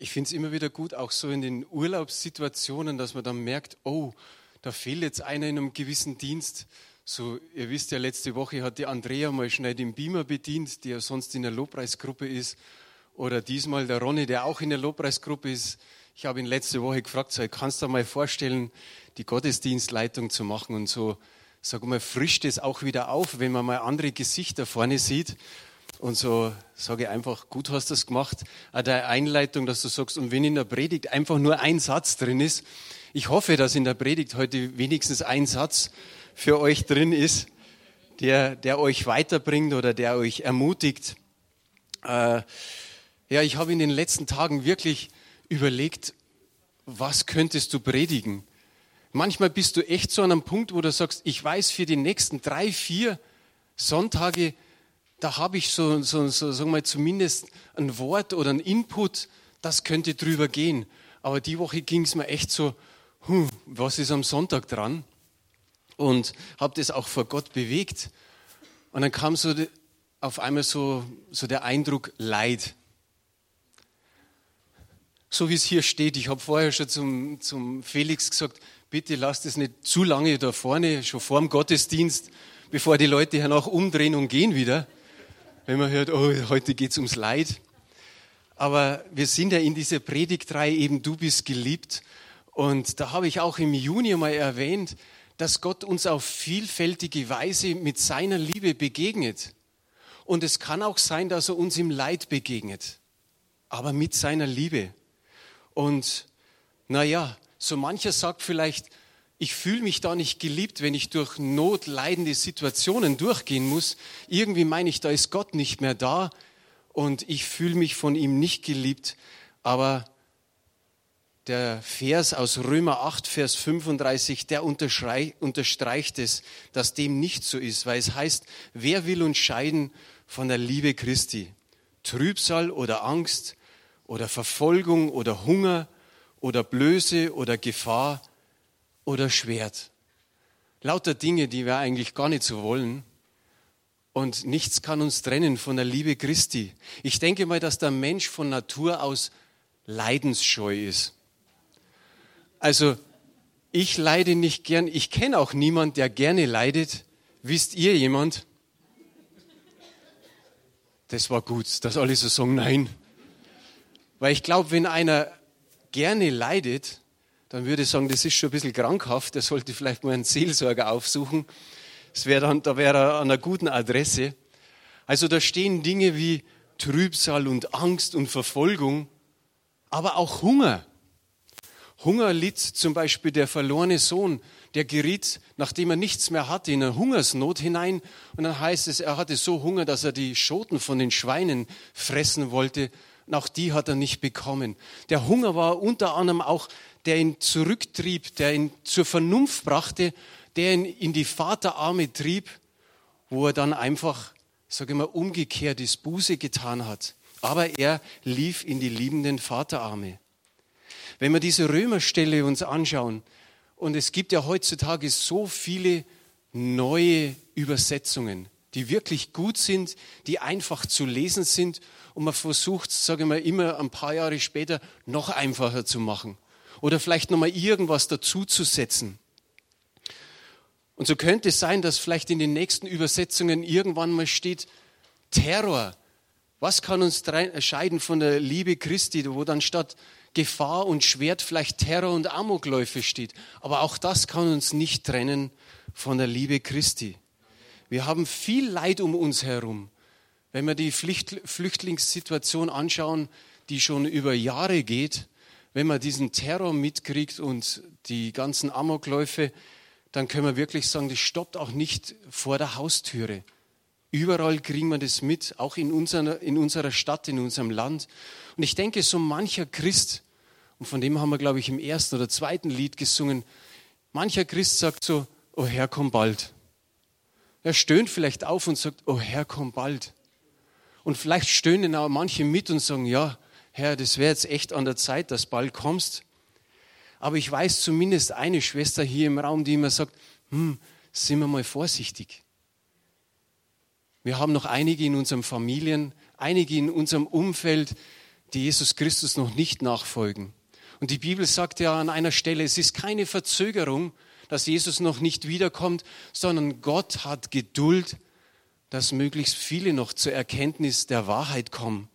Ich finde es immer wieder gut, auch so in den Urlaubssituationen, dass man dann merkt, oh, da fehlt jetzt einer in einem gewissen Dienst. So, ihr wisst ja, letzte Woche hat die Andrea mal schnell den Beamer bedient, die ja sonst in der Lobpreisgruppe ist. Oder diesmal der Ronny, der auch in der Lobpreisgruppe ist. Ich habe ihn letzte Woche gefragt, so, kannst du mal vorstellen, die Gottesdienstleitung zu machen und so, sag mal, frischt es auch wieder auf, wenn man mal andere Gesichter vorne sieht. Und so sage ich einfach, gut hast du das gemacht. Auch der Einleitung, dass du sagst, und wenn in der Predigt einfach nur ein Satz drin ist, ich hoffe, dass in der Predigt heute wenigstens ein Satz für euch drin ist, der, der euch weiterbringt oder der euch ermutigt. Äh, ja, ich habe in den letzten Tagen wirklich überlegt, was könntest du predigen? Manchmal bist du echt so an einem Punkt, wo du sagst, ich weiß für die nächsten drei, vier Sonntage, da habe ich so, so, so sagen wir zumindest ein Wort oder ein Input, das könnte drüber gehen. Aber die Woche ging es mir echt so, hm, was ist am Sonntag dran? Und habe das auch vor Gott bewegt. Und dann kam so auf einmal so, so der Eindruck Leid. So wie es hier steht. Ich habe vorher schon zum, zum Felix gesagt, bitte lasst es nicht zu lange da vorne, schon vor dem Gottesdienst, bevor die Leute hernach umdrehen und gehen wieder wenn man hört, oh, heute geht es ums Leid. Aber wir sind ja in dieser Predigtreihe eben, du bist geliebt. Und da habe ich auch im Juni mal erwähnt, dass Gott uns auf vielfältige Weise mit seiner Liebe begegnet. Und es kann auch sein, dass er uns im Leid begegnet, aber mit seiner Liebe. Und naja, so mancher sagt vielleicht, ich fühle mich da nicht geliebt, wenn ich durch notleidende Situationen durchgehen muss. Irgendwie meine ich, da ist Gott nicht mehr da und ich fühle mich von ihm nicht geliebt. Aber der Vers aus Römer 8, Vers 35, der unterstreicht es, dass dem nicht so ist, weil es heißt, wer will uns scheiden von der Liebe Christi? Trübsal oder Angst oder Verfolgung oder Hunger oder Blöße oder Gefahr oder Schwert. Lauter Dinge, die wir eigentlich gar nicht so wollen. Und nichts kann uns trennen von der Liebe Christi. Ich denke mal, dass der Mensch von Natur aus leidensscheu ist. Also ich leide nicht gern. Ich kenne auch niemand, der gerne leidet. Wisst ihr jemand? Das war gut, dass alle so sagen, nein. Weil ich glaube, wenn einer gerne leidet, dann würde ich sagen, das ist schon ein bisschen krankhaft, er sollte vielleicht mal einen Seelsorger aufsuchen. Das wäre dann, da wäre er an einer guten Adresse. Also da stehen Dinge wie Trübsal und Angst und Verfolgung, aber auch Hunger. Hunger litt zum Beispiel der verlorene Sohn, der geriet, nachdem er nichts mehr hatte, in eine Hungersnot hinein. Und dann heißt es, er hatte so Hunger, dass er die Schoten von den Schweinen fressen wollte. Und auch die hat er nicht bekommen. Der Hunger war unter anderem auch der ihn zurücktrieb, der ihn zur Vernunft brachte, der ihn in die Vaterarme trieb, wo er dann einfach, sage ich mal, umgekehrt ist, Buße getan hat. Aber er lief in die liebenden Vaterarme. Wenn wir diese Römerstelle uns anschauen, und es gibt ja heutzutage so viele neue Übersetzungen, die wirklich gut sind, die einfach zu lesen sind und man versucht, sage ich mal, immer ein paar Jahre später noch einfacher zu machen oder vielleicht nochmal irgendwas dazuzusetzen. Und so könnte es sein, dass vielleicht in den nächsten Übersetzungen irgendwann mal steht, Terror. Was kann uns scheiden von der Liebe Christi, wo dann statt Gefahr und Schwert vielleicht Terror und Amokläufe steht. Aber auch das kann uns nicht trennen von der Liebe Christi. Wir haben viel Leid um uns herum. Wenn wir die Flüchtlingssituation anschauen, die schon über Jahre geht, wenn man diesen Terror mitkriegt und die ganzen Amokläufe, dann können wir wirklich sagen, das stoppt auch nicht vor der Haustüre. Überall kriegen wir das mit, auch in unserer, in unserer Stadt, in unserem Land. Und ich denke, so mancher Christ, und von dem haben wir, glaube ich, im ersten oder zweiten Lied gesungen, mancher Christ sagt so, oh Herr, komm bald. Er stöhnt vielleicht auf und sagt, oh Herr, komm bald. Und vielleicht stöhnen auch manche mit und sagen, ja, Herr, das wäre jetzt echt an der Zeit, dass bald kommst. Aber ich weiß zumindest eine Schwester hier im Raum, die immer sagt, hm, sind wir mal vorsichtig. Wir haben noch einige in unseren Familien, einige in unserem Umfeld, die Jesus Christus noch nicht nachfolgen. Und die Bibel sagt ja an einer Stelle, es ist keine Verzögerung, dass Jesus noch nicht wiederkommt, sondern Gott hat Geduld, dass möglichst viele noch zur Erkenntnis der Wahrheit kommen.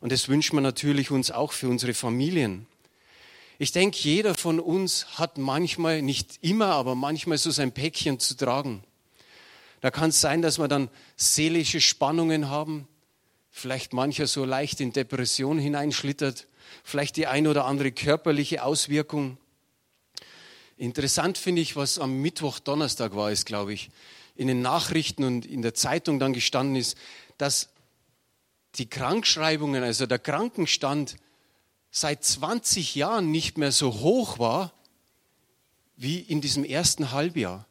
Und das wünscht man natürlich uns auch für unsere Familien. Ich denke, jeder von uns hat manchmal, nicht immer, aber manchmal so sein Päckchen zu tragen. Da kann es sein, dass wir dann seelische Spannungen haben, vielleicht mancher so leicht in Depression hineinschlittert, vielleicht die ein oder andere körperliche Auswirkung. Interessant finde ich, was am Mittwoch, Donnerstag war es, glaube ich, in den Nachrichten und in der Zeitung dann gestanden ist, dass die Krankschreibungen, also der Krankenstand seit 20 Jahren nicht mehr so hoch war wie in diesem ersten Halbjahr.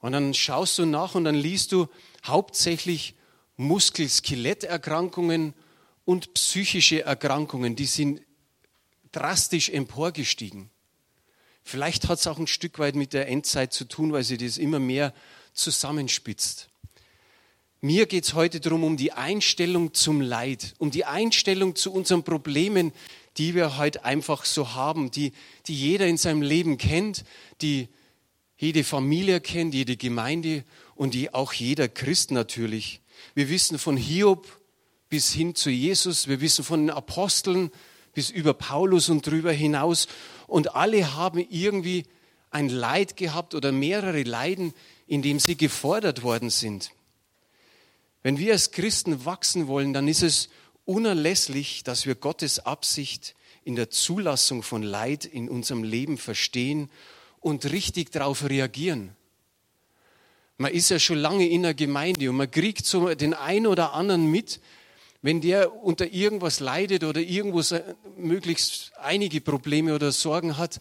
Und dann schaust du nach und dann liest du hauptsächlich Muskel-Skeletterkrankungen und psychische Erkrankungen, die sind drastisch emporgestiegen. Vielleicht hat es auch ein Stück weit mit der Endzeit zu tun, weil sie das immer mehr zusammenspitzt. Mir geht es heute darum, um die Einstellung zum Leid, um die Einstellung zu unseren Problemen, die wir heute einfach so haben, die, die jeder in seinem Leben kennt, die jede Familie kennt, jede Gemeinde und die auch jeder Christ natürlich. Wir wissen von Hiob bis hin zu Jesus, wir wissen von den Aposteln bis über Paulus und drüber hinaus. Und alle haben irgendwie ein Leid gehabt oder mehrere Leiden, in dem sie gefordert worden sind. Wenn wir als Christen wachsen wollen, dann ist es unerlässlich, dass wir Gottes Absicht in der Zulassung von Leid in unserem Leben verstehen und richtig darauf reagieren. Man ist ja schon lange in der Gemeinde und man kriegt so den einen oder anderen mit, wenn der unter irgendwas leidet oder irgendwo möglichst einige Probleme oder Sorgen hat,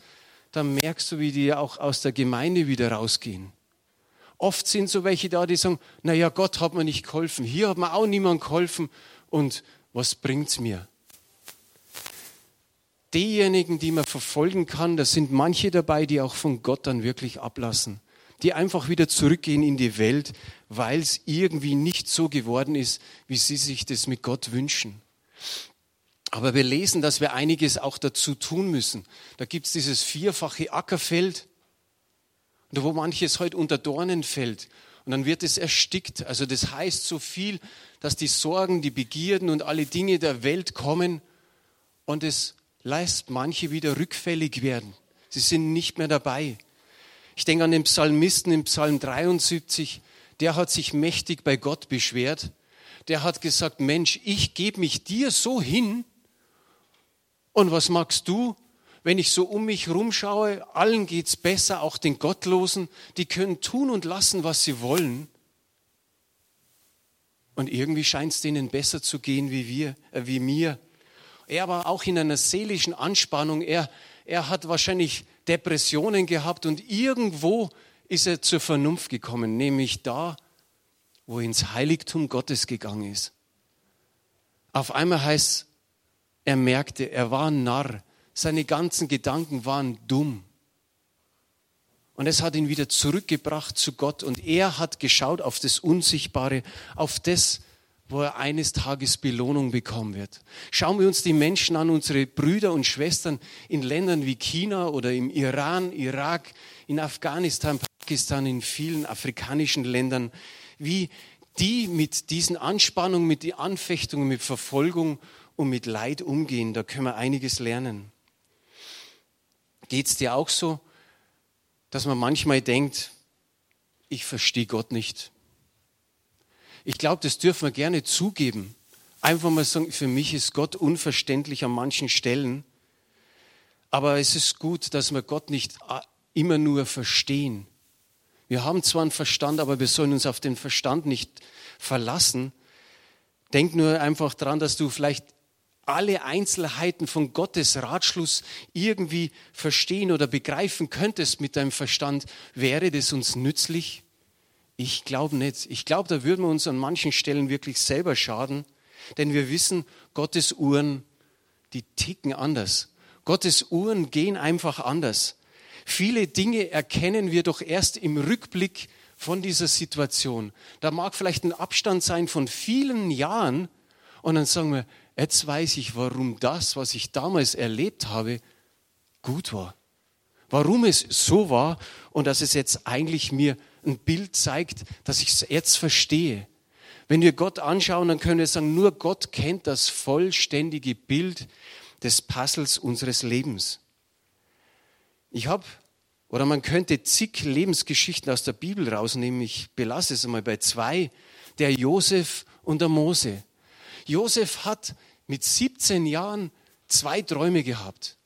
dann merkst du, wie die auch aus der Gemeinde wieder rausgehen. Oft sind so welche da, die sagen, naja, Gott hat mir nicht geholfen, hier hat mir auch niemand geholfen und was bringt's mir? Diejenigen, die man verfolgen kann, da sind manche dabei, die auch von Gott dann wirklich ablassen die einfach wieder zurückgehen in die Welt, weil es irgendwie nicht so geworden ist, wie sie sich das mit Gott wünschen. Aber wir lesen, dass wir einiges auch dazu tun müssen. Da gibt es dieses vierfache Ackerfeld, wo manches heute unter Dornen fällt. Und dann wird es erstickt. Also das heißt so viel, dass die Sorgen, die Begierden und alle Dinge der Welt kommen und es lässt manche wieder rückfällig werden. Sie sind nicht mehr dabei. Ich denke an den Psalmisten im Psalm 73, der hat sich mächtig bei Gott beschwert. Der hat gesagt, Mensch, ich gebe mich dir so hin. Und was magst du, wenn ich so um mich rumschaue? Allen geht's besser, auch den Gottlosen. Die können tun und lassen, was sie wollen. Und irgendwie scheint es denen besser zu gehen wie wir, äh, wie mir. Er war auch in einer seelischen Anspannung. Er, er hat wahrscheinlich Depressionen gehabt und irgendwo ist er zur Vernunft gekommen, nämlich da, wo er ins Heiligtum Gottes gegangen ist. Auf einmal heißt, er merkte, er war ein Narr, seine ganzen Gedanken waren dumm. Und es hat ihn wieder zurückgebracht zu Gott und er hat geschaut auf das Unsichtbare, auf das, wo er eines Tages Belohnung bekommen wird. Schauen wir uns die Menschen an, unsere Brüder und Schwestern in Ländern wie China oder im Iran, Irak, in Afghanistan, Pakistan, in vielen afrikanischen Ländern, wie die mit diesen Anspannungen, mit den Anfechtungen, mit Verfolgung und mit Leid umgehen. Da können wir einiges lernen. Geht es dir auch so, dass man manchmal denkt, ich verstehe Gott nicht. Ich glaube, das dürfen wir gerne zugeben. Einfach mal sagen, für mich ist Gott unverständlich an manchen Stellen. Aber es ist gut, dass wir Gott nicht immer nur verstehen. Wir haben zwar einen Verstand, aber wir sollen uns auf den Verstand nicht verlassen. Denk nur einfach dran, dass du vielleicht alle Einzelheiten von Gottes Ratschluss irgendwie verstehen oder begreifen könntest mit deinem Verstand. Wäre das uns nützlich? Ich glaube nicht. Ich glaube, da würden wir uns an manchen Stellen wirklich selber schaden, denn wir wissen, Gottes Uhren, die ticken anders. Gottes Uhren gehen einfach anders. Viele Dinge erkennen wir doch erst im Rückblick von dieser Situation. Da mag vielleicht ein Abstand sein von vielen Jahren und dann sagen wir, jetzt weiß ich, warum das, was ich damals erlebt habe, gut war. Warum es so war und dass es jetzt eigentlich mir ein Bild zeigt, dass ich es jetzt verstehe. Wenn wir Gott anschauen, dann können wir sagen, nur Gott kennt das vollständige Bild des Puzzles unseres Lebens. Ich habe, oder man könnte zig Lebensgeschichten aus der Bibel rausnehmen, ich belasse es einmal bei zwei, der Josef und der Mose. Josef hat mit 17 Jahren zwei Träume gehabt.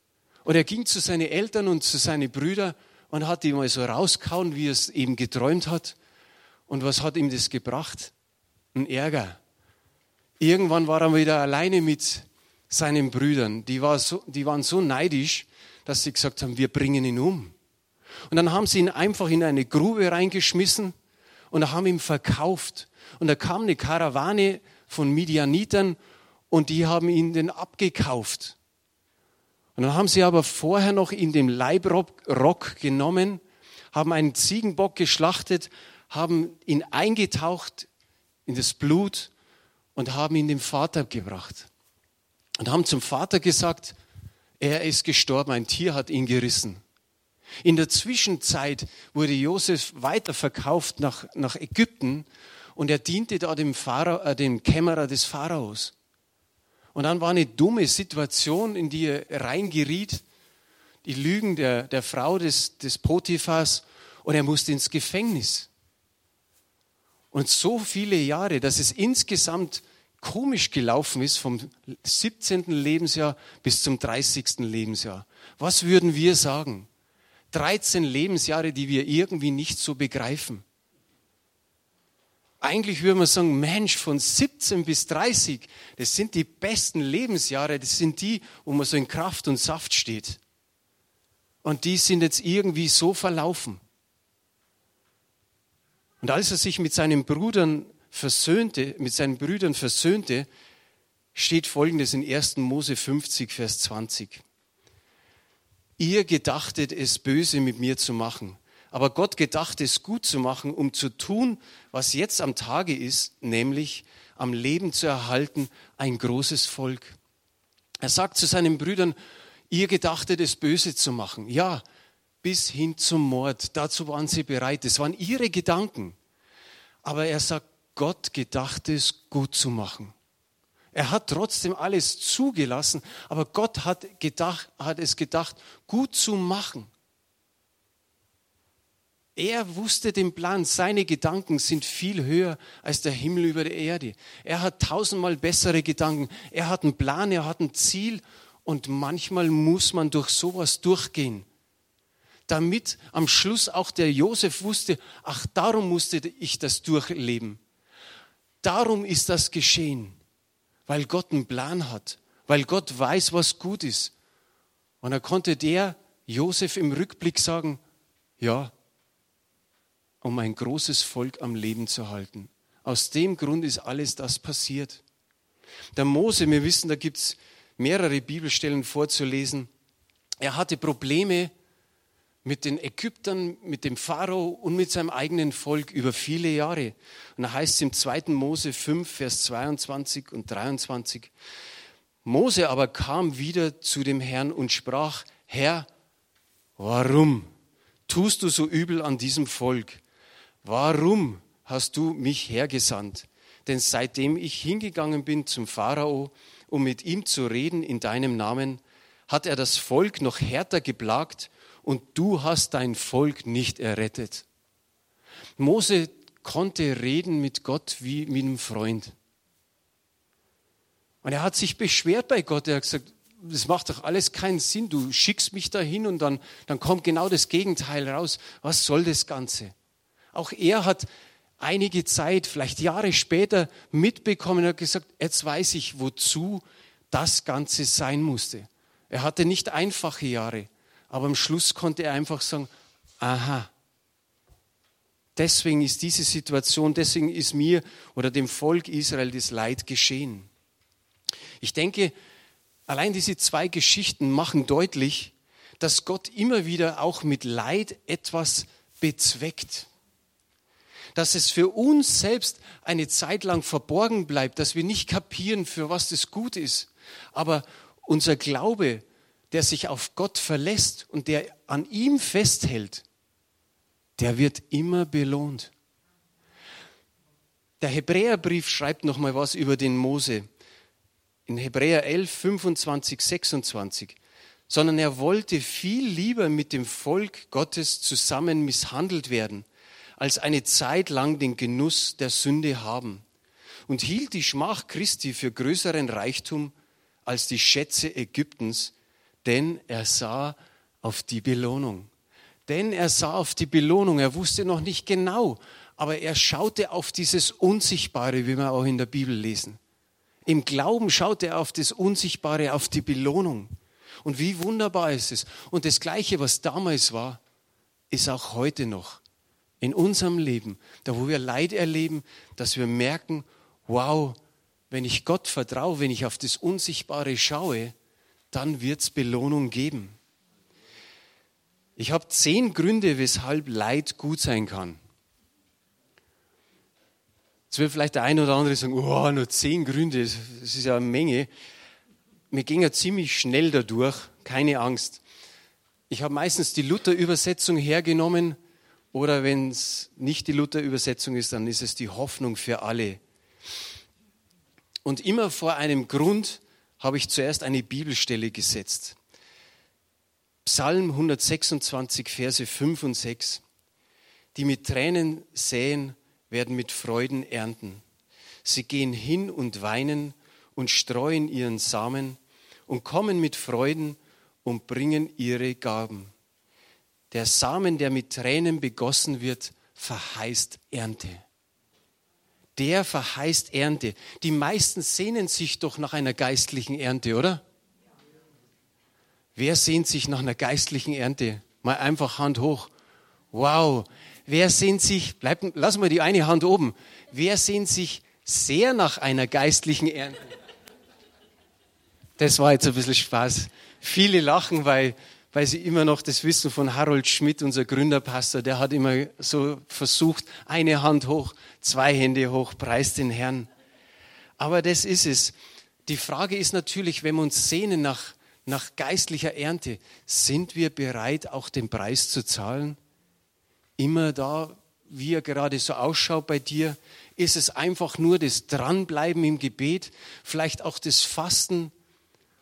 Und er ging zu seinen Eltern und zu seinen Brüdern und hat ihm mal so rauskauen, wie er es eben geträumt hat. Und was hat ihm das gebracht? Ein Ärger. Irgendwann war er wieder alleine mit seinen Brüdern. Die, war so, die waren so neidisch, dass sie gesagt haben, wir bringen ihn um. Und dann haben sie ihn einfach in eine Grube reingeschmissen und haben ihn verkauft. Und da kam eine Karawane von Midianitern und die haben ihn den abgekauft. Und dann haben sie aber vorher noch in dem Leibrock genommen, haben einen Ziegenbock geschlachtet, haben ihn eingetaucht in das Blut und haben ihn dem Vater gebracht. Und haben zum Vater gesagt, er ist gestorben, ein Tier hat ihn gerissen. In der Zwischenzeit wurde Josef weiterverkauft nach, nach Ägypten und er diente da dem, Pharao, äh, dem Kämmerer des Pharaos. Und dann war eine dumme Situation, in die er reingeriet, die Lügen der, der Frau des, des Potiphas und er musste ins Gefängnis. Und so viele Jahre, dass es insgesamt komisch gelaufen ist vom 17. Lebensjahr bis zum 30. Lebensjahr. Was würden wir sagen? 13 Lebensjahre, die wir irgendwie nicht so begreifen. Eigentlich würde man sagen, Mensch, von 17 bis 30, das sind die besten Lebensjahre, das sind die, wo man so in Kraft und Saft steht. Und die sind jetzt irgendwie so verlaufen. Und als er sich mit seinen Brüdern versöhnte, mit seinen Brüdern versöhnte, steht folgendes in 1. Mose 50, Vers 20. Ihr gedachtet es böse mit mir zu machen, aber Gott gedachte es gut zu machen, um zu tun, was jetzt am Tage ist, nämlich am Leben zu erhalten, ein großes Volk. Er sagt zu seinen Brüdern, ihr gedachtet es böse zu machen. Ja, bis hin zum Mord. Dazu waren sie bereit. Das waren ihre Gedanken. Aber er sagt, Gott gedacht es gut zu machen. Er hat trotzdem alles zugelassen, aber Gott hat, gedacht, hat es gedacht, gut zu machen. Er wusste den Plan, seine Gedanken sind viel höher als der Himmel über der Erde. Er hat tausendmal bessere Gedanken. Er hat einen Plan, er hat ein Ziel und manchmal muss man durch sowas durchgehen, damit am Schluss auch der Josef wusste, ach, darum musste ich das durchleben. Darum ist das geschehen, weil Gott einen Plan hat, weil Gott weiß, was gut ist. Und da konnte der Josef im Rückblick sagen, ja, um ein großes Volk am Leben zu halten. Aus dem Grund ist alles das passiert. Der Mose, wir wissen, da gibt es mehrere Bibelstellen vorzulesen. Er hatte Probleme mit den Ägyptern, mit dem Pharao und mit seinem eigenen Volk über viele Jahre. Und da heißt es im 2. Mose 5, Vers 22 und 23, Mose aber kam wieder zu dem Herrn und sprach, Herr, warum tust du so übel an diesem Volk? Warum hast du mich hergesandt? Denn seitdem ich hingegangen bin zum Pharao, um mit ihm zu reden in deinem Namen, hat er das Volk noch härter geplagt und du hast dein Volk nicht errettet. Mose konnte reden mit Gott wie mit einem Freund. Und er hat sich beschwert bei Gott. Er hat gesagt, das macht doch alles keinen Sinn. Du schickst mich dahin und dann, dann kommt genau das Gegenteil raus. Was soll das Ganze? Auch er hat einige Zeit, vielleicht Jahre später mitbekommen und hat gesagt, jetzt weiß ich, wozu das Ganze sein musste. Er hatte nicht einfache Jahre. Aber am Schluss konnte er einfach sagen, aha, deswegen ist diese Situation, deswegen ist mir oder dem Volk Israel das Leid geschehen. Ich denke, allein diese zwei Geschichten machen deutlich, dass Gott immer wieder auch mit Leid etwas bezweckt. Dass es für uns selbst eine Zeit lang verborgen bleibt, dass wir nicht kapieren, für was das gut ist. Aber unser Glaube, der sich auf Gott verlässt und der an ihm festhält, der wird immer belohnt. Der Hebräerbrief schreibt noch mal was über den Mose. In Hebräer 11, 25, 26. Sondern er wollte viel lieber mit dem Volk Gottes zusammen misshandelt werden, als eine Zeit lang den Genuss der Sünde haben. Und hielt die Schmach Christi für größeren Reichtum als die Schätze Ägyptens, denn er sah auf die Belohnung. Denn er sah auf die Belohnung. Er wusste noch nicht genau, aber er schaute auf dieses Unsichtbare, wie wir auch in der Bibel lesen. Im Glauben schaute er auf das Unsichtbare, auf die Belohnung. Und wie wunderbar ist es. Und das Gleiche, was damals war, ist auch heute noch in unserem Leben, da wo wir Leid erleben, dass wir merken, wow, wenn ich Gott vertraue, wenn ich auf das Unsichtbare schaue, dann wird es Belohnung geben. Ich habe zehn Gründe, weshalb Leid gut sein kann. Jetzt wird vielleicht der eine oder andere sagen, oh, nur zehn Gründe, das ist ja eine Menge. Wir gehen ja ziemlich schnell dadurch, keine Angst. Ich habe meistens die Luther-Übersetzung hergenommen oder wenn es nicht die Luther-Übersetzung ist, dann ist es die Hoffnung für alle. Und immer vor einem Grund habe ich zuerst eine Bibelstelle gesetzt. Psalm 126, Verse 5 und 6. Die mit Tränen säen, werden mit Freuden ernten. Sie gehen hin und weinen und streuen ihren Samen und kommen mit Freuden und bringen ihre Gaben. Der Samen, der mit Tränen begossen wird, verheißt Ernte. Der verheißt Ernte. Die meisten sehnen sich doch nach einer geistlichen Ernte, oder? Wer sehnt sich nach einer geistlichen Ernte? Mal einfach Hand hoch. Wow. Wer sehnt sich, bleib, lass mal die eine Hand oben. Wer sehnt sich sehr nach einer geistlichen Ernte? Das war jetzt ein bisschen Spaß. Viele lachen, weil, weil sie immer noch das wissen von Harold Schmidt, unser Gründerpastor. Der hat immer so versucht, eine Hand hoch, zwei Hände hoch, preis den Herrn. Aber das ist es. Die Frage ist natürlich, wenn wir uns sehnen nach nach geistlicher Ernte, sind wir bereit, auch den Preis zu zahlen? Immer da, wie er gerade so ausschaut bei dir, ist es einfach nur das Dranbleiben im Gebet, vielleicht auch das Fasten,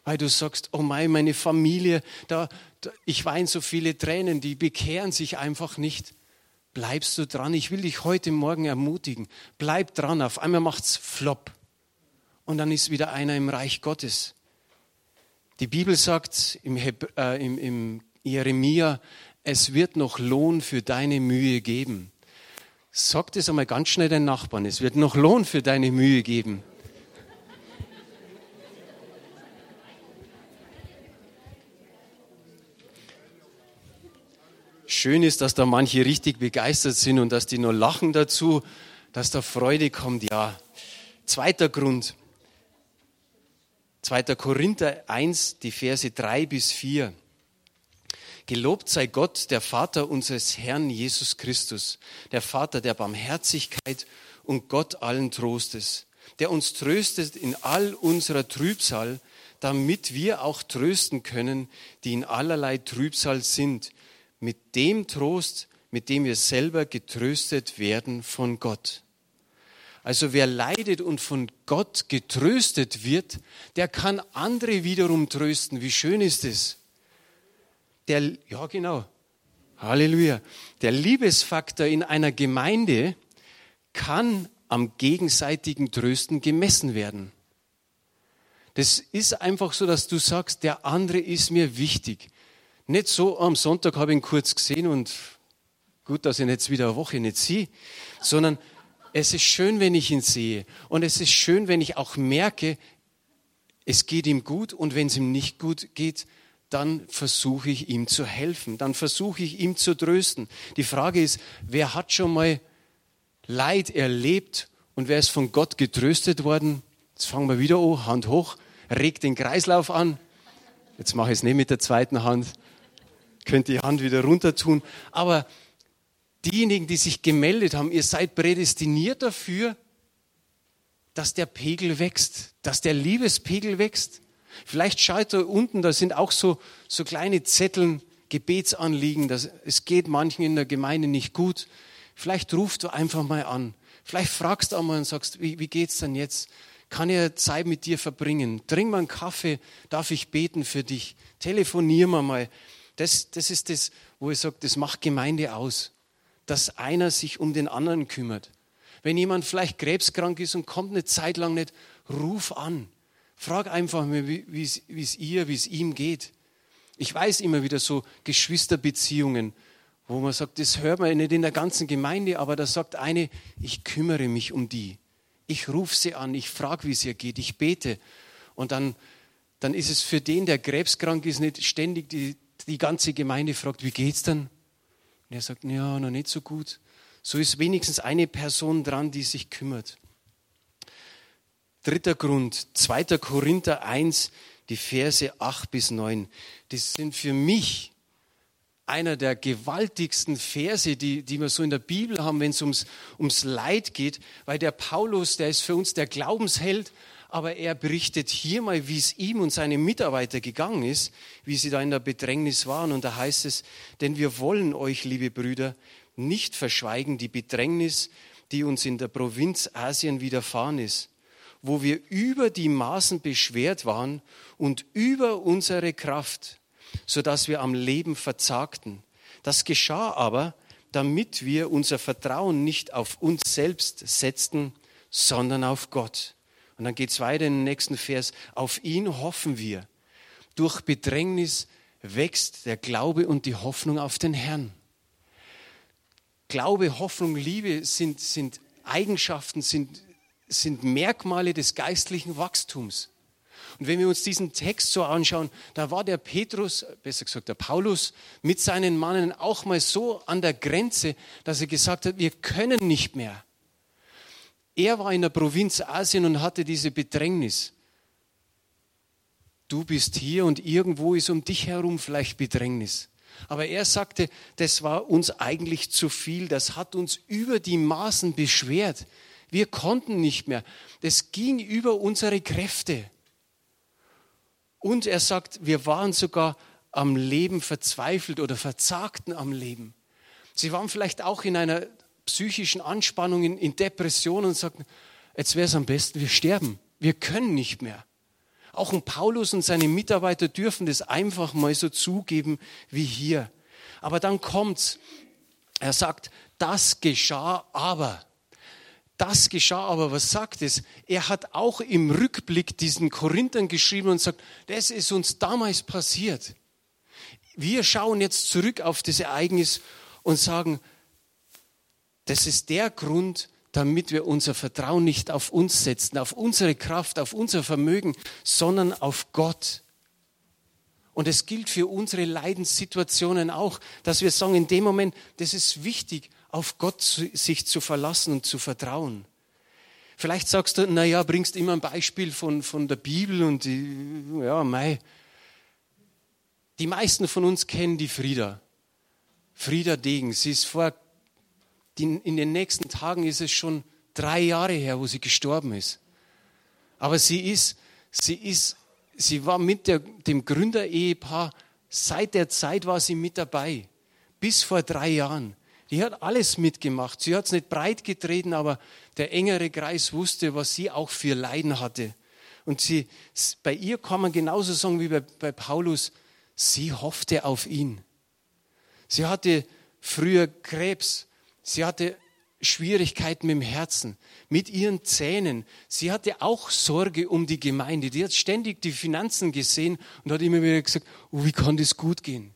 weil du sagst, oh mein, meine Familie, da, da, ich weine so viele Tränen, die bekehren sich einfach nicht. Bleibst du dran? Ich will dich heute Morgen ermutigen. Bleib dran. Auf einmal macht's flop. Und dann ist wieder einer im Reich Gottes. Die Bibel sagt im, Heb äh, im, im Jeremia, es wird noch Lohn für deine Mühe geben. Sag das einmal ganz schnell deinen Nachbarn, es wird noch Lohn für deine Mühe geben. Schön ist, dass da manche richtig begeistert sind und dass die nur lachen dazu, dass da Freude kommt. Ja, zweiter Grund. 2. Korinther 1, die Verse 3 bis 4. Gelobt sei Gott, der Vater unseres Herrn Jesus Christus, der Vater der Barmherzigkeit und Gott allen Trostes, der uns tröstet in all unserer Trübsal, damit wir auch trösten können, die in allerlei Trübsal sind, mit dem Trost, mit dem wir selber getröstet werden von Gott. Also wer leidet und von Gott getröstet wird, der kann andere wiederum trösten. Wie schön ist es? Der, ja genau, Halleluja. Der Liebesfaktor in einer Gemeinde kann am gegenseitigen Trösten gemessen werden. Das ist einfach so, dass du sagst, der andere ist mir wichtig. Nicht so, am Sonntag habe ich ihn kurz gesehen und gut, dass ich ihn jetzt wieder eine Woche nicht sehe, sondern es ist schön, wenn ich ihn sehe. Und es ist schön, wenn ich auch merke, es geht ihm gut und wenn es ihm nicht gut geht, dann versuche ich ihm zu helfen, dann versuche ich ihm zu trösten. Die Frage ist, wer hat schon mal Leid erlebt und wer ist von Gott getröstet worden? Jetzt fangen wir wieder an, Hand hoch, regt den Kreislauf an. Jetzt mache ich es nicht mit der zweiten Hand, könnt die Hand wieder runter tun. Aber diejenigen, die sich gemeldet haben, ihr seid prädestiniert dafür, dass der Pegel wächst, dass der Liebespegel wächst. Vielleicht schaut da unten, da sind auch so, so kleine Zetteln, Gebetsanliegen. Das, es geht manchen in der Gemeinde nicht gut. Vielleicht rufst du einfach mal an. Vielleicht fragst du auch mal und sagst, wie, wie geht's denn jetzt? Kann ich Zeit mit dir verbringen? Trink mal einen Kaffee, darf ich beten für dich? Telefonier mal mal. Das, das ist das, wo ich sage, das macht Gemeinde aus, dass einer sich um den anderen kümmert. Wenn jemand vielleicht krebskrank ist und kommt eine Zeit lang nicht, ruf an. Frag einfach mal, wie es ihr, wie es ihm geht. Ich weiß immer wieder so Geschwisterbeziehungen, wo man sagt, das hört man nicht in der ganzen Gemeinde, aber da sagt eine, ich kümmere mich um die. Ich rufe sie an, ich frage, wie es ihr geht, ich bete. Und dann, dann ist es für den, der krebskrank ist, nicht ständig die, die ganze Gemeinde fragt, wie geht's denn? Und er sagt, ja, noch nicht so gut. So ist wenigstens eine Person dran, die sich kümmert. Dritter Grund, 2. Korinther 1, die Verse 8 bis 9. Das sind für mich einer der gewaltigsten Verse, die, die wir so in der Bibel haben, wenn es ums, ums Leid geht, weil der Paulus, der ist für uns der Glaubensheld, aber er berichtet hier mal, wie es ihm und seinen Mitarbeiter gegangen ist, wie sie da in der Bedrängnis waren. Und da heißt es, denn wir wollen euch, liebe Brüder, nicht verschweigen die Bedrängnis, die uns in der Provinz Asien widerfahren ist, wo wir über die Maßen beschwert waren und über unsere Kraft, so dass wir am Leben verzagten. Das geschah aber, damit wir unser Vertrauen nicht auf uns selbst setzten, sondern auf Gott. Und dann geht es weiter in den nächsten Vers. Auf ihn hoffen wir. Durch Bedrängnis wächst der Glaube und die Hoffnung auf den Herrn. Glaube, Hoffnung, Liebe sind, sind Eigenschaften, sind, sind Merkmale des geistlichen Wachstums. Und wenn wir uns diesen Text so anschauen, da war der Petrus, besser gesagt der Paulus, mit seinen Mannen auch mal so an der Grenze, dass er gesagt hat, wir können nicht mehr. Er war in der Provinz Asien und hatte diese Bedrängnis. Du bist hier und irgendwo ist um dich herum vielleicht Bedrängnis. Aber er sagte, das war uns eigentlich zu viel, das hat uns über die Maßen beschwert. Wir konnten nicht mehr. Das ging über unsere Kräfte. Und er sagt, wir waren sogar am Leben verzweifelt oder verzagten am Leben. Sie waren vielleicht auch in einer psychischen Anspannung, in, in Depression und sagten, jetzt wäre es am besten, wir sterben. Wir können nicht mehr. Auch ein Paulus und seine Mitarbeiter dürfen das einfach mal so zugeben wie hier. Aber dann kommt's. Er sagt, das geschah aber. Das geschah aber, was sagt es? Er hat auch im Rückblick diesen Korinthern geschrieben und sagt, das ist uns damals passiert. Wir schauen jetzt zurück auf das Ereignis und sagen, das ist der Grund, damit wir unser Vertrauen nicht auf uns setzen, auf unsere Kraft, auf unser Vermögen, sondern auf Gott. Und es gilt für unsere Leidenssituationen auch, dass wir sagen, in dem Moment, das ist wichtig, auf Gott sich zu verlassen und zu vertrauen. Vielleicht sagst du, naja, bringst immer ein Beispiel von, von der Bibel und die, ja, mei. Die meisten von uns kennen die Frieda. Frieda Degen. Sie ist vor die, in den nächsten Tagen ist es schon drei Jahre her, wo sie gestorben ist. Aber sie ist, sie ist, sie war mit der, dem Gründerehepaar, seit der Zeit war sie mit dabei. Bis vor drei Jahren. Die hat alles mitgemacht. Sie hat es nicht breit getreten, aber der engere Kreis wusste, was sie auch für Leiden hatte. Und sie, bei ihr kann man genauso sagen wie bei, bei Paulus, sie hoffte auf ihn. Sie hatte früher Krebs Sie hatte Schwierigkeiten mit dem Herzen, mit ihren Zähnen. Sie hatte auch Sorge um die Gemeinde. Die hat ständig die Finanzen gesehen und hat immer wieder gesagt, oh, wie kann das gut gehen?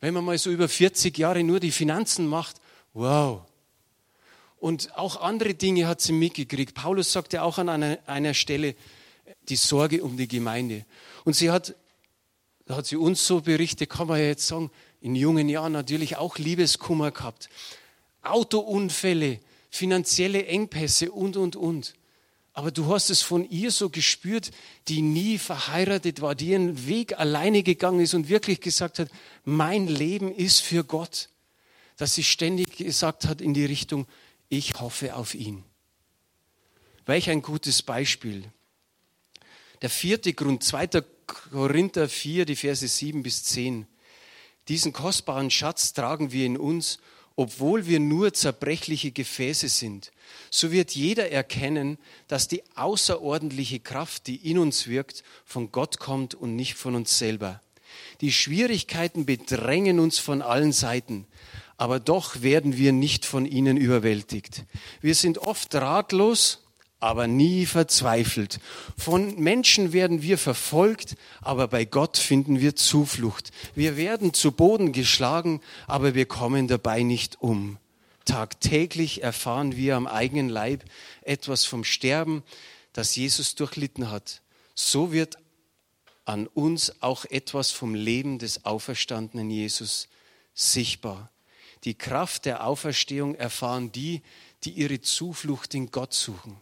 Wenn man mal so über 40 Jahre nur die Finanzen macht, wow. Und auch andere Dinge hat sie mitgekriegt. Paulus sagte auch an einer, einer Stelle die Sorge um die Gemeinde. Und sie hat, da hat sie uns so berichtet, kann man ja jetzt sagen, in jungen Jahren natürlich auch Liebeskummer gehabt. Autounfälle, finanzielle Engpässe und, und, und. Aber du hast es von ihr so gespürt, die nie verheiratet war, die ihren Weg alleine gegangen ist und wirklich gesagt hat, mein Leben ist für Gott. dass sie ständig gesagt hat in die Richtung, ich hoffe auf ihn. Welch ein gutes Beispiel. Der vierte Grund, 2. Korinther 4, die Verse 7 bis 10. Diesen kostbaren Schatz tragen wir in uns, obwohl wir nur zerbrechliche Gefäße sind. So wird jeder erkennen, dass die außerordentliche Kraft, die in uns wirkt, von Gott kommt und nicht von uns selber. Die Schwierigkeiten bedrängen uns von allen Seiten, aber doch werden wir nicht von ihnen überwältigt. Wir sind oft ratlos, aber nie verzweifelt. Von Menschen werden wir verfolgt, aber bei Gott finden wir Zuflucht. Wir werden zu Boden geschlagen, aber wir kommen dabei nicht um. Tagtäglich erfahren wir am eigenen Leib etwas vom Sterben, das Jesus durchlitten hat. So wird an uns auch etwas vom Leben des auferstandenen Jesus sichtbar. Die Kraft der Auferstehung erfahren die, die ihre Zuflucht in Gott suchen.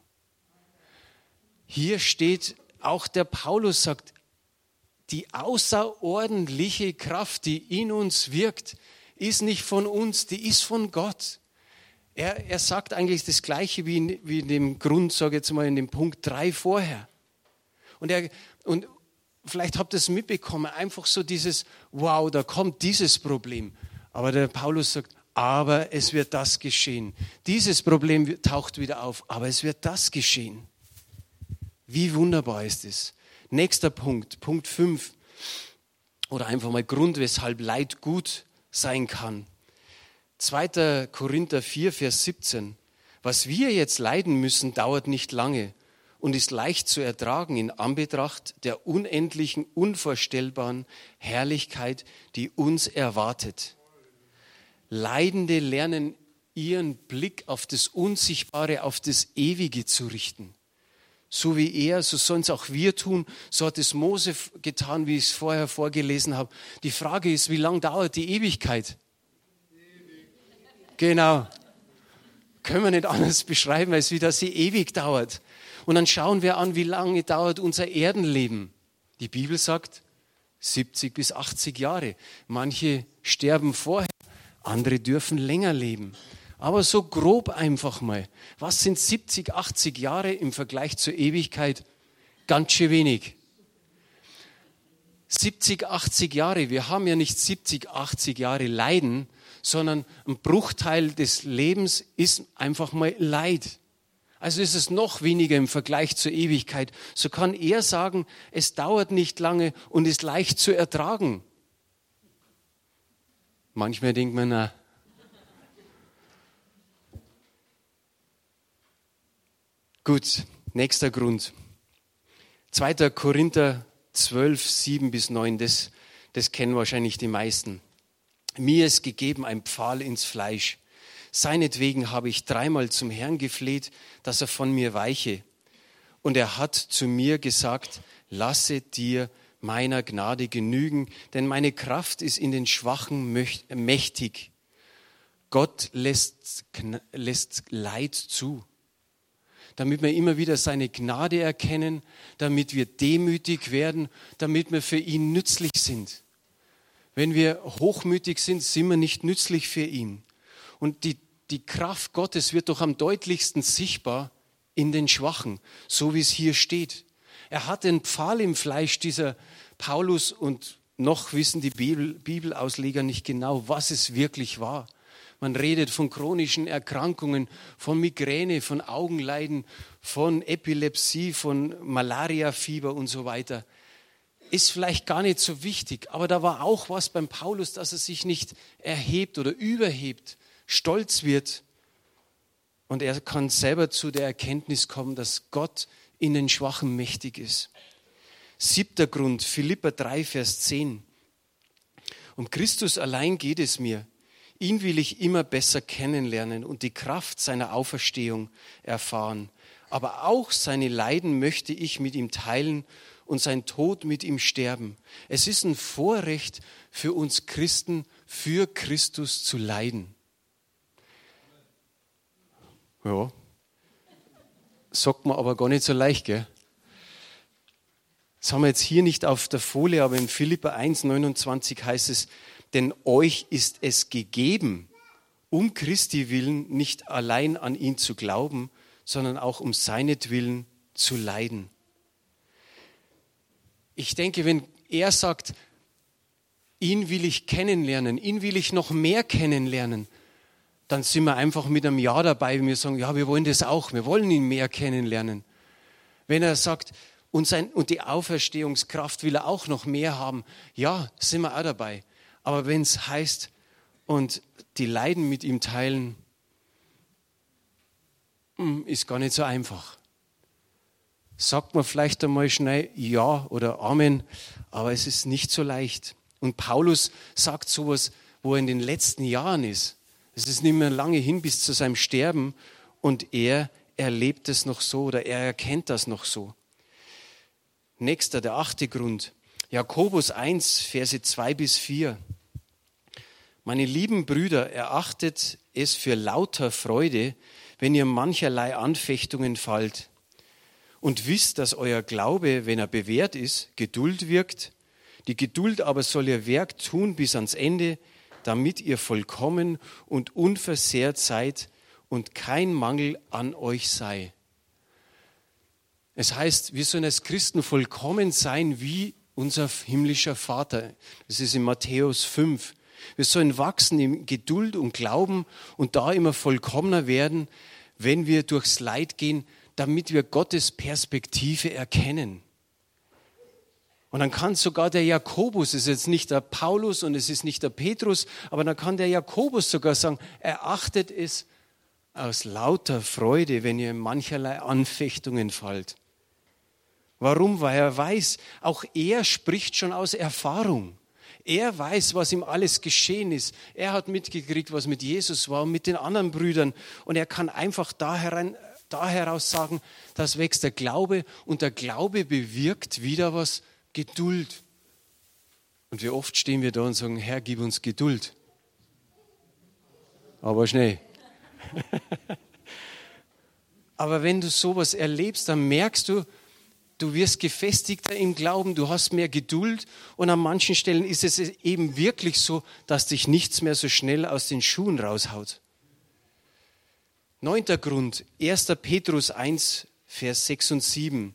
Hier steht, auch der Paulus sagt, die außerordentliche Kraft, die in uns wirkt, ist nicht von uns, die ist von Gott. Er, er sagt eigentlich das Gleiche wie in, wie in dem Grund, sage ich jetzt mal, in dem Punkt 3 vorher. Und, er, und vielleicht habt ihr es mitbekommen, einfach so dieses, wow, da kommt dieses Problem. Aber der Paulus sagt, aber es wird das geschehen. Dieses Problem taucht wieder auf, aber es wird das geschehen. Wie wunderbar ist es. Nächster Punkt, Punkt 5. Oder einfach mal Grund, weshalb Leid gut sein kann. 2. Korinther 4, Vers 17. Was wir jetzt leiden müssen, dauert nicht lange und ist leicht zu ertragen in Anbetracht der unendlichen, unvorstellbaren Herrlichkeit, die uns erwartet. Leidende lernen ihren Blick auf das Unsichtbare, auf das Ewige zu richten so wie er, so sollen es auch wir tun. So hat es Mose getan, wie ich es vorher vorgelesen habe. Die Frage ist, wie lange dauert die Ewigkeit? Ewig. Genau. Können wir nicht anders beschreiben, als wie das sie ewig dauert. Und dann schauen wir an, wie lange dauert unser Erdenleben. Die Bibel sagt 70 bis 80 Jahre. Manche sterben vorher, andere dürfen länger leben. Aber so grob einfach mal. Was sind 70, 80 Jahre im Vergleich zur Ewigkeit? Ganz schön wenig. 70, 80 Jahre. Wir haben ja nicht 70, 80 Jahre Leiden, sondern ein Bruchteil des Lebens ist einfach mal Leid. Also ist es noch weniger im Vergleich zur Ewigkeit. So kann er sagen, es dauert nicht lange und ist leicht zu ertragen. Manchmal denkt man, na, Gut, nächster Grund. 2. Korinther 12, 7 bis 9, das, das kennen wahrscheinlich die meisten. Mir ist gegeben ein Pfahl ins Fleisch. Seinetwegen habe ich dreimal zum Herrn gefleht, dass er von mir weiche. Und er hat zu mir gesagt, lasse dir meiner Gnade genügen, denn meine Kraft ist in den Schwachen mächtig. Gott lässt, lässt Leid zu damit wir immer wieder seine Gnade erkennen, damit wir demütig werden, damit wir für ihn nützlich sind. Wenn wir hochmütig sind, sind wir nicht nützlich für ihn. Und die, die Kraft Gottes wird doch am deutlichsten sichtbar in den Schwachen, so wie es hier steht. Er hat den Pfahl im Fleisch, dieser Paulus, und noch wissen die Bibel, Bibelausleger nicht genau, was es wirklich war. Man redet von chronischen Erkrankungen, von Migräne, von Augenleiden, von Epilepsie, von Malariafieber und so weiter. Ist vielleicht gar nicht so wichtig, aber da war auch was beim Paulus, dass er sich nicht erhebt oder überhebt, stolz wird. Und er kann selber zu der Erkenntnis kommen, dass Gott in den Schwachen mächtig ist. Siebter Grund, Philippa 3, Vers 10. Um Christus allein geht es mir. Ihn will ich immer besser kennenlernen und die Kraft seiner Auferstehung erfahren. Aber auch seine Leiden möchte ich mit ihm teilen und sein Tod mit ihm sterben. Es ist ein Vorrecht für uns Christen, für Christus zu leiden. Ja, sagt man aber gar nicht so leicht, gell? Das haben wir jetzt hier nicht auf der Folie, aber in Philippa 1, 29 heißt es, denn euch ist es gegeben um Christi willen nicht allein an ihn zu glauben, sondern auch um seinetwillen zu leiden. Ich denke, wenn er sagt, ihn will ich kennenlernen, ihn will ich noch mehr kennenlernen, dann sind wir einfach mit einem Ja dabei, wenn wir sagen, ja, wir wollen das auch, wir wollen ihn mehr kennenlernen. Wenn er sagt, und, sein, und die Auferstehungskraft will er auch noch mehr haben, ja, sind wir auch dabei. Aber wenn es heißt, und die Leiden mit ihm teilen, hm, ist gar nicht so einfach. Sagt man vielleicht einmal schnell Ja oder Amen, aber es ist nicht so leicht. Und Paulus sagt sowas, wo er in den letzten Jahren ist. Es ist nicht mehr lange hin bis zu seinem Sterben und er erlebt es noch so oder er erkennt das noch so. Nächster, der achte Grund. Jakobus 1, Verse 2 bis 4. Meine lieben Brüder, erachtet es für lauter Freude, wenn ihr mancherlei Anfechtungen fallt. Und wisst, dass euer Glaube, wenn er bewährt ist, Geduld wirkt. Die Geduld aber soll ihr Werk tun bis ans Ende, damit ihr vollkommen und unversehrt seid und kein Mangel an euch sei. Es heißt, wir sollen als Christen vollkommen sein wie unser himmlischer Vater. Das ist in Matthäus 5. Wir sollen wachsen in Geduld und Glauben und da immer vollkommener werden, wenn wir durchs Leid gehen, damit wir Gottes Perspektive erkennen. Und dann kann sogar der Jakobus, es ist jetzt nicht der Paulus und es ist nicht der Petrus, aber dann kann der Jakobus sogar sagen, erachtet es aus lauter Freude, wenn ihr in mancherlei Anfechtungen fallt. Warum? Weil er weiß, auch er spricht schon aus Erfahrung. Er weiß, was ihm alles geschehen ist. Er hat mitgekriegt, was mit Jesus war und mit den anderen Brüdern. Und er kann einfach da, herein, da heraus sagen, das wächst der Glaube und der Glaube bewirkt wieder was, Geduld. Und wie oft stehen wir da und sagen, Herr, gib uns Geduld. Aber schnell. Aber wenn du sowas erlebst, dann merkst du, du wirst gefestigter im Glauben, du hast mehr Geduld und an manchen Stellen ist es eben wirklich so, dass dich nichts mehr so schnell aus den Schuhen raushaut. Neunter Grund, 1. Petrus 1, Vers 6 und 7.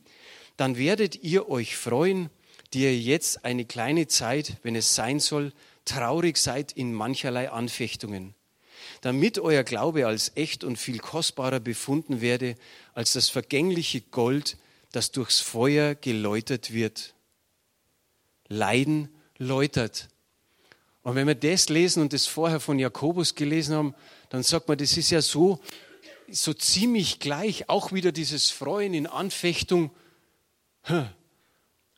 Dann werdet ihr euch freuen, die ihr jetzt eine kleine Zeit, wenn es sein soll, traurig seid in mancherlei Anfechtungen, damit euer Glaube als echt und viel kostbarer befunden werde als das vergängliche Gold, das durchs Feuer geläutert wird. Leiden läutert. Und wenn wir das lesen und das vorher von Jakobus gelesen haben, dann sagt man, das ist ja so, so ziemlich gleich, auch wieder dieses Freuen in Anfechtung.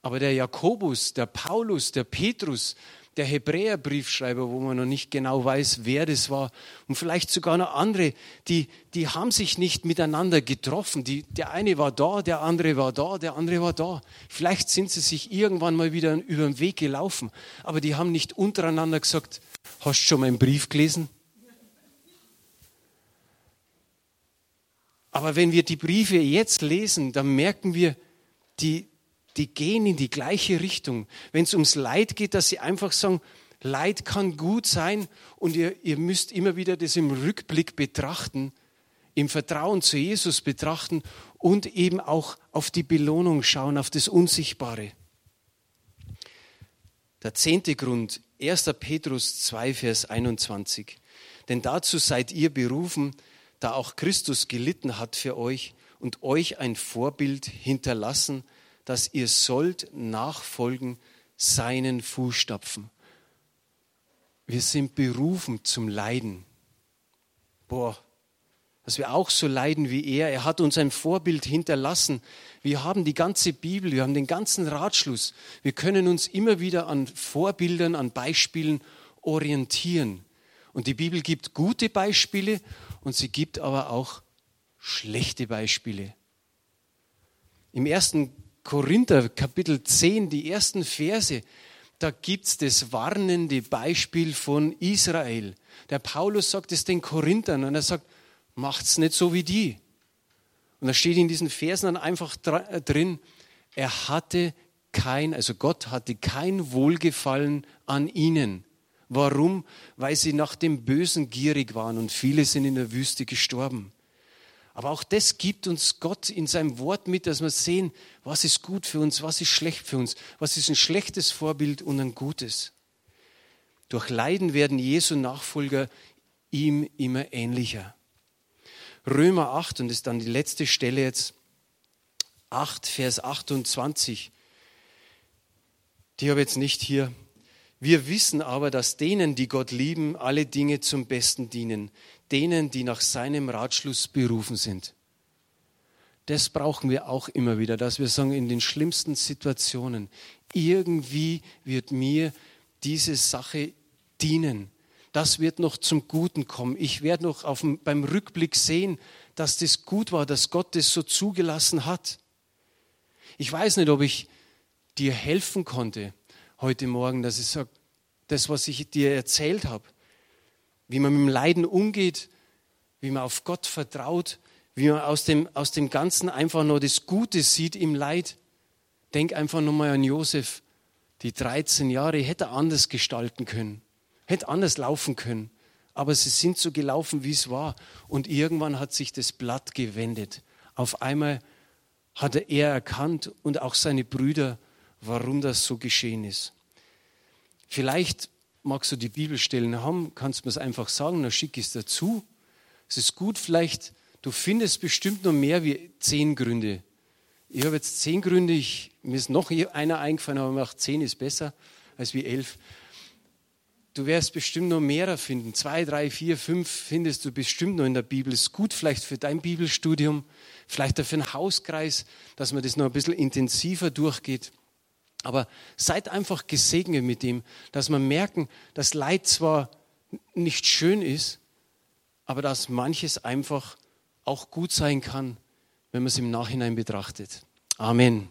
Aber der Jakobus, der Paulus, der Petrus, der Hebräerbriefschreiber, wo man noch nicht genau weiß, wer das war, und vielleicht sogar noch andere, die, die haben sich nicht miteinander getroffen. Die, der eine war da, der andere war da, der andere war da. Vielleicht sind sie sich irgendwann mal wieder über den Weg gelaufen, aber die haben nicht untereinander gesagt, hast schon meinen Brief gelesen? Aber wenn wir die Briefe jetzt lesen, dann merken wir, die, die gehen in die gleiche Richtung. Wenn es ums Leid geht, dass sie einfach sagen, Leid kann gut sein und ihr, ihr müsst immer wieder das im Rückblick betrachten, im Vertrauen zu Jesus betrachten und eben auch auf die Belohnung schauen, auf das Unsichtbare. Der zehnte Grund, 1. Petrus 2, Vers 21. Denn dazu seid ihr berufen, da auch Christus gelitten hat für euch und euch ein Vorbild hinterlassen, dass ihr sollt nachfolgen seinen Fußstapfen. Wir sind berufen zum Leiden. Boah, dass wir auch so leiden wie er. Er hat uns ein Vorbild hinterlassen. Wir haben die ganze Bibel, wir haben den ganzen Ratschluss. Wir können uns immer wieder an Vorbildern, an Beispielen orientieren. Und die Bibel gibt gute Beispiele und sie gibt aber auch schlechte Beispiele. Im ersten Korinther Kapitel 10, die ersten Verse, da gibt es das warnende Beispiel von Israel. Der Paulus sagt es den Korinthern und er sagt, macht's nicht so wie die. Und da steht in diesen Versen dann einfach äh, drin, er hatte kein, also Gott hatte kein Wohlgefallen an ihnen. Warum? Weil sie nach dem Bösen gierig waren und viele sind in der Wüste gestorben. Aber auch das gibt uns Gott in seinem Wort mit, dass wir sehen, was ist gut für uns, was ist schlecht für uns, was ist ein schlechtes Vorbild und ein gutes. Durch Leiden werden Jesu Nachfolger ihm immer ähnlicher. Römer 8, und das ist dann die letzte Stelle jetzt, 8, Vers 28. Die habe ich jetzt nicht hier. Wir wissen aber, dass denen, die Gott lieben, alle Dinge zum Besten dienen, denen, die nach seinem Ratschluss berufen sind. Das brauchen wir auch immer wieder, dass wir sagen, in den schlimmsten Situationen, irgendwie wird mir diese Sache dienen. Das wird noch zum Guten kommen. Ich werde noch auf, beim Rückblick sehen, dass das gut war, dass Gott das so zugelassen hat. Ich weiß nicht, ob ich dir helfen konnte heute Morgen, dass ich sage, das, was ich dir erzählt habe, wie man mit dem Leiden umgeht, wie man auf Gott vertraut, wie man aus dem, aus dem Ganzen einfach nur das Gute sieht im Leid. Denk einfach nochmal an Josef. Die 13 Jahre hätte er anders gestalten können, hätte anders laufen können. Aber sie sind so gelaufen, wie es war. Und irgendwann hat sich das Blatt gewendet. Auf einmal hat er erkannt und auch seine Brüder, warum das so geschehen ist. Vielleicht magst du die Bibelstellen haben, kannst du mir es einfach sagen, dann schicke ich es dazu. Es ist gut, vielleicht, du findest bestimmt noch mehr wie zehn Gründe. Ich habe jetzt zehn Gründe, ich, mir ist noch einer eingefallen, aber auch zehn ist besser als wie elf. Du wirst bestimmt noch mehrere finden. Zwei, drei, vier, fünf findest du bestimmt noch in der Bibel. Ist gut vielleicht für dein Bibelstudium, vielleicht auch für einen Hauskreis, dass man das noch ein bisschen intensiver durchgeht. Aber seid einfach gesegnet mit dem, dass man merken, dass Leid zwar nicht schön ist, aber dass manches einfach auch gut sein kann, wenn man es im Nachhinein betrachtet. Amen.